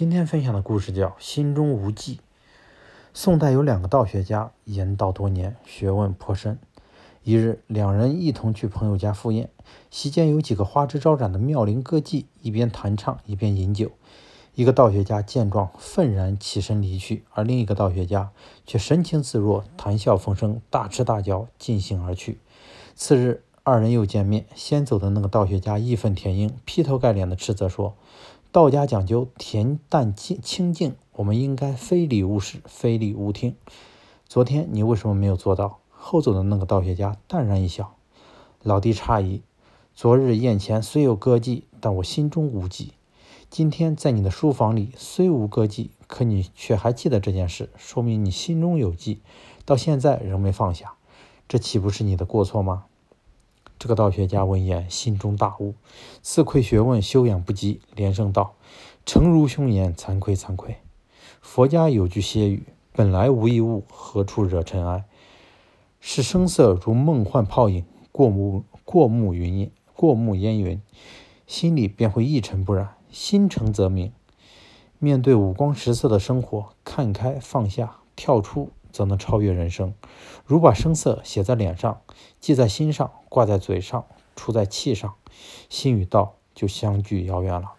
今天分享的故事叫《心中无忌》。宋代有两个道学家，言道多年，学问颇深。一日，两人一同去朋友家赴宴，席间有几个花枝招展的妙龄歌妓，一边弹唱一边饮酒。一个道学家见状，愤然起身离去，而另一个道学家却神情自若，谈笑风生，大吃大嚼，尽兴而去。次日，二人又见面，先走的那个道学家义愤填膺，劈头盖脸地斥责说。道家讲究恬淡清清静，我们应该非礼勿视，非礼勿听。昨天你为什么没有做到？后走的那个道学家淡然一笑，老弟诧异，昨日宴前虽有歌妓，但我心中无忌。今天在你的书房里虽无歌妓，可你却还记得这件事，说明你心中有忌，到现在仍没放下，这岂不是你的过错吗？这个道学家闻言，心中大悟，自愧学问修养不及，连声道：“诚如兄言，惭愧惭愧。”佛家有句歇语：“本来无一物，何处惹尘埃？”是声色如梦幻泡影，过目过目云烟，过目烟云，心里便会一尘不染。心诚则明。面对五光十色的生活，看开放下，跳出。则能超越人生。如把声色写在脸上，记在心上，挂在嘴上，出在气上，心与道就相距遥远了。